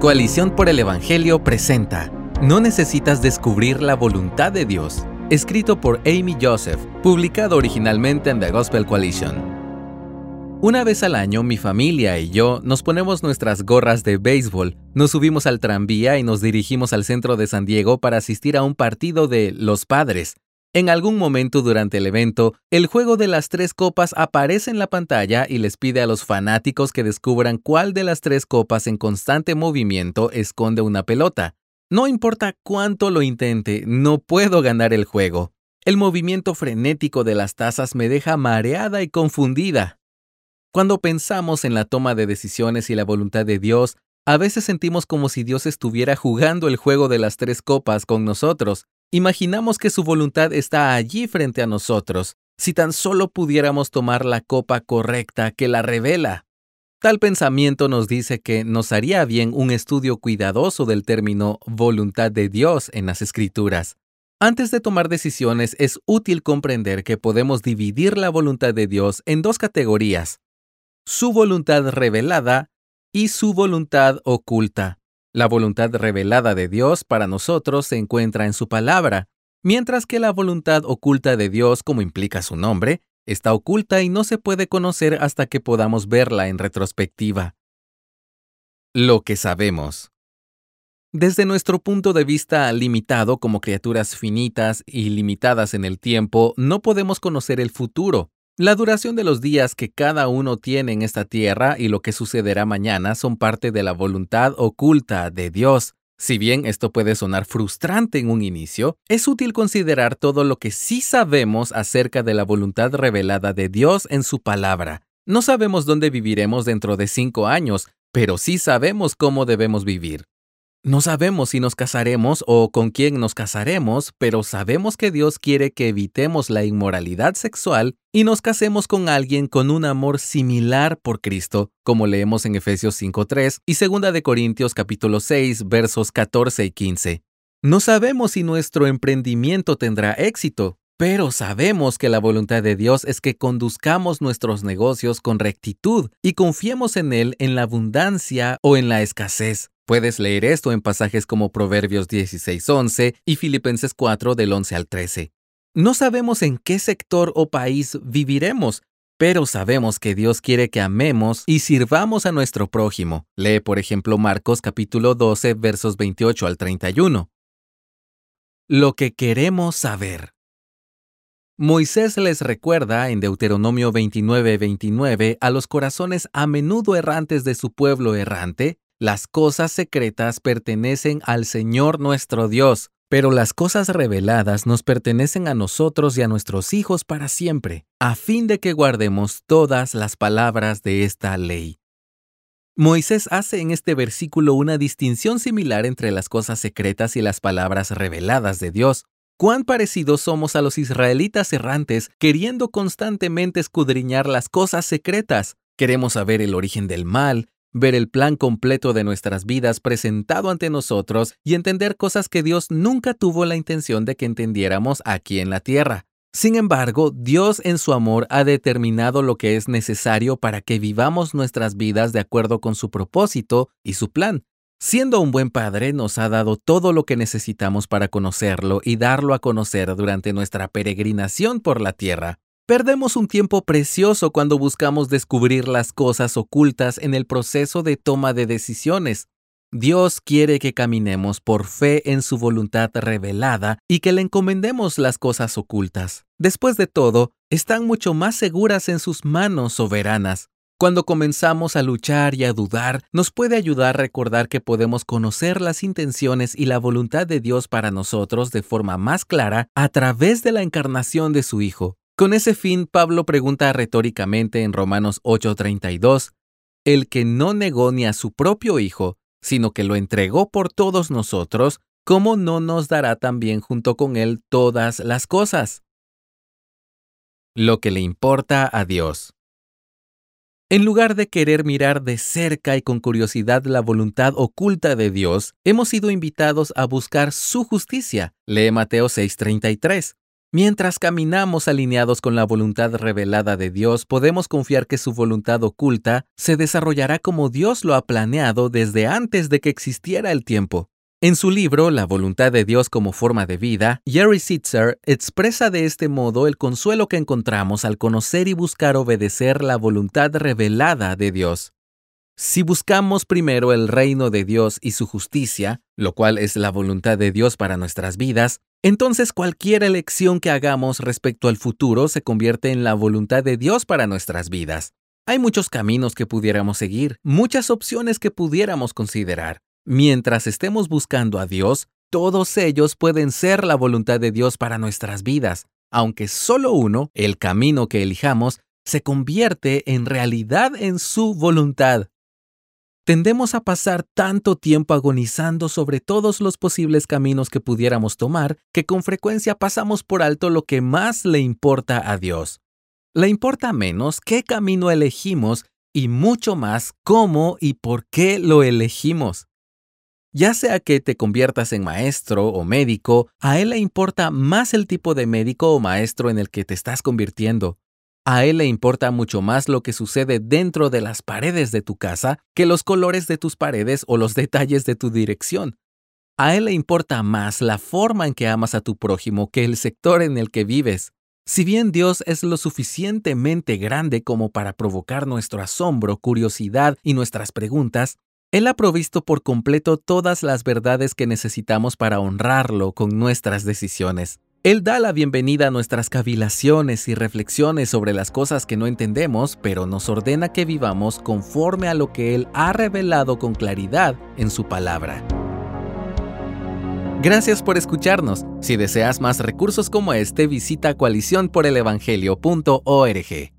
Coalición por el Evangelio presenta No necesitas descubrir la voluntad de Dios, escrito por Amy Joseph, publicado originalmente en The Gospel Coalition. Una vez al año, mi familia y yo nos ponemos nuestras gorras de béisbol, nos subimos al tranvía y nos dirigimos al centro de San Diego para asistir a un partido de Los Padres, en algún momento durante el evento, el juego de las tres copas aparece en la pantalla y les pide a los fanáticos que descubran cuál de las tres copas en constante movimiento esconde una pelota. No importa cuánto lo intente, no puedo ganar el juego. El movimiento frenético de las tazas me deja mareada y confundida. Cuando pensamos en la toma de decisiones y la voluntad de Dios, a veces sentimos como si Dios estuviera jugando el juego de las tres copas con nosotros, Imaginamos que su voluntad está allí frente a nosotros, si tan solo pudiéramos tomar la copa correcta que la revela. Tal pensamiento nos dice que nos haría bien un estudio cuidadoso del término voluntad de Dios en las Escrituras. Antes de tomar decisiones es útil comprender que podemos dividir la voluntad de Dios en dos categorías, su voluntad revelada y su voluntad oculta. La voluntad revelada de Dios para nosotros se encuentra en su palabra, mientras que la voluntad oculta de Dios, como implica su nombre, está oculta y no se puede conocer hasta que podamos verla en retrospectiva. Lo que sabemos. Desde nuestro punto de vista limitado como criaturas finitas y limitadas en el tiempo, no podemos conocer el futuro, la duración de los días que cada uno tiene en esta tierra y lo que sucederá mañana son parte de la voluntad oculta de Dios. Si bien esto puede sonar frustrante en un inicio, es útil considerar todo lo que sí sabemos acerca de la voluntad revelada de Dios en su palabra. No sabemos dónde viviremos dentro de cinco años, pero sí sabemos cómo debemos vivir. No sabemos si nos casaremos o con quién nos casaremos, pero sabemos que Dios quiere que evitemos la inmoralidad sexual y nos casemos con alguien con un amor similar por Cristo, como leemos en Efesios 5:3 y 2 de Corintios capítulo 6 versos 14 y 15. No sabemos si nuestro emprendimiento tendrá éxito, pero sabemos que la voluntad de Dios es que conduzcamos nuestros negocios con rectitud y confiemos en Él en la abundancia o en la escasez. Puedes leer esto en pasajes como Proverbios 16:11 y Filipenses 4 del 11 al 13. No sabemos en qué sector o país viviremos, pero sabemos que Dios quiere que amemos y sirvamos a nuestro prójimo. Lee, por ejemplo, Marcos capítulo 12 versos 28 al 31. Lo que queremos saber. Moisés les recuerda en Deuteronomio 29:29 a los corazones a menudo errantes de su pueblo errante las cosas secretas pertenecen al Señor nuestro Dios, pero las cosas reveladas nos pertenecen a nosotros y a nuestros hijos para siempre, a fin de que guardemos todas las palabras de esta ley. Moisés hace en este versículo una distinción similar entre las cosas secretas y las palabras reveladas de Dios. Cuán parecidos somos a los israelitas errantes queriendo constantemente escudriñar las cosas secretas. Queremos saber el origen del mal, ver el plan completo de nuestras vidas presentado ante nosotros y entender cosas que Dios nunca tuvo la intención de que entendiéramos aquí en la tierra. Sin embargo, Dios en su amor ha determinado lo que es necesario para que vivamos nuestras vidas de acuerdo con su propósito y su plan. Siendo un buen padre, nos ha dado todo lo que necesitamos para conocerlo y darlo a conocer durante nuestra peregrinación por la tierra. Perdemos un tiempo precioso cuando buscamos descubrir las cosas ocultas en el proceso de toma de decisiones. Dios quiere que caminemos por fe en su voluntad revelada y que le encomendemos las cosas ocultas. Después de todo, están mucho más seguras en sus manos soberanas. Cuando comenzamos a luchar y a dudar, nos puede ayudar a recordar que podemos conocer las intenciones y la voluntad de Dios para nosotros de forma más clara a través de la encarnación de su Hijo. Con ese fin, Pablo pregunta retóricamente en Romanos 8:32, el que no negó ni a su propio Hijo, sino que lo entregó por todos nosotros, ¿cómo no nos dará también junto con él todas las cosas? Lo que le importa a Dios. En lugar de querer mirar de cerca y con curiosidad la voluntad oculta de Dios, hemos sido invitados a buscar su justicia. Lee Mateo 6:33. Mientras caminamos alineados con la voluntad revelada de Dios, podemos confiar que su voluntad oculta se desarrollará como Dios lo ha planeado desde antes de que existiera el tiempo. En su libro La voluntad de Dios como forma de vida, Jerry Sitzer expresa de este modo el consuelo que encontramos al conocer y buscar obedecer la voluntad revelada de Dios. Si buscamos primero el reino de Dios y su justicia, lo cual es la voluntad de Dios para nuestras vidas, entonces cualquier elección que hagamos respecto al futuro se convierte en la voluntad de Dios para nuestras vidas. Hay muchos caminos que pudiéramos seguir, muchas opciones que pudiéramos considerar. Mientras estemos buscando a Dios, todos ellos pueden ser la voluntad de Dios para nuestras vidas, aunque solo uno, el camino que elijamos, se convierte en realidad en su voluntad. Tendemos a pasar tanto tiempo agonizando sobre todos los posibles caminos que pudiéramos tomar que con frecuencia pasamos por alto lo que más le importa a Dios. Le importa menos qué camino elegimos y mucho más cómo y por qué lo elegimos. Ya sea que te conviertas en maestro o médico, a Él le importa más el tipo de médico o maestro en el que te estás convirtiendo. A él le importa mucho más lo que sucede dentro de las paredes de tu casa que los colores de tus paredes o los detalles de tu dirección. A él le importa más la forma en que amas a tu prójimo que el sector en el que vives. Si bien Dios es lo suficientemente grande como para provocar nuestro asombro, curiosidad y nuestras preguntas, Él ha provisto por completo todas las verdades que necesitamos para honrarlo con nuestras decisiones. Él da la bienvenida a nuestras cavilaciones y reflexiones sobre las cosas que no entendemos, pero nos ordena que vivamos conforme a lo que Él ha revelado con claridad en su palabra. Gracias por escucharnos. Si deseas más recursos como este, visita coaliciónporelevangelio.org.